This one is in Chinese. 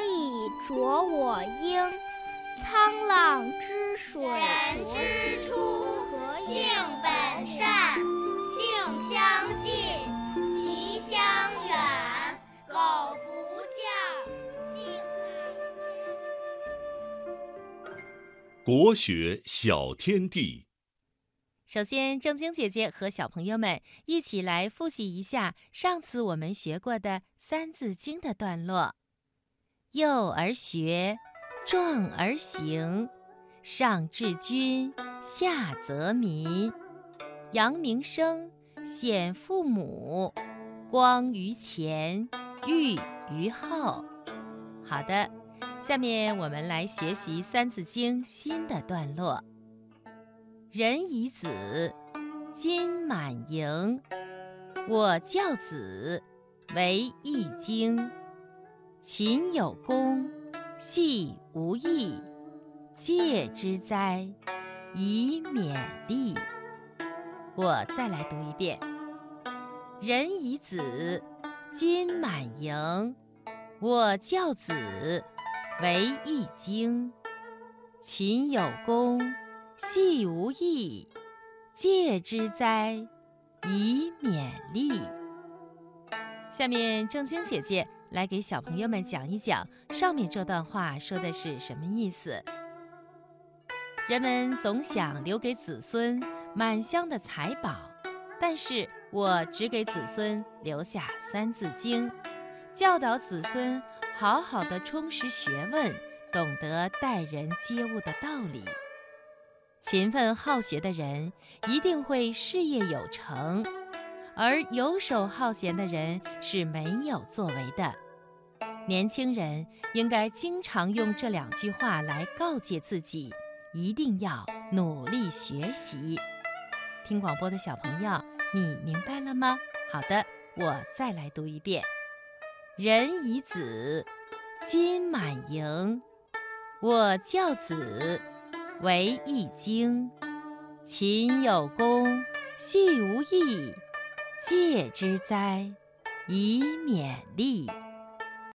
以濯我缨？沧浪之水人之初，性本善，性相近，习相远。苟不教，性乃国学小天地。首先，正晶姐姐和小朋友们一起来复习一下上次我们学过的《三字经》的段落。幼而学，壮而行，上治君，下则民。扬名声，显父母，光于前，裕于后。好的，下面我们来学习《三字经》新的段落。人以子，金满盈。我教子，为易经。勤有功，戏无益。戒之哉，以勉励。我再来读一遍：人以子，金满盈。我教子，为易经。勤有功。戏无益，戒之哉，以勉励。下面正经姐姐来给小朋友们讲一讲上面这段话说的是什么意思。人们总想留给子孙满箱的财宝，但是我只给子孙留下《三字经》，教导子孙好好的充实学问，懂得待人接物的道理。勤奋好学的人一定会事业有成，而游手好闲的人是没有作为的。年轻人应该经常用这两句话来告诫自己，一定要努力学习。听广播的小朋友，你明白了吗？好的，我再来读一遍：人以子，金满盈。我教子。为易经，勤有功，戏无益。戒之哉，以勉励。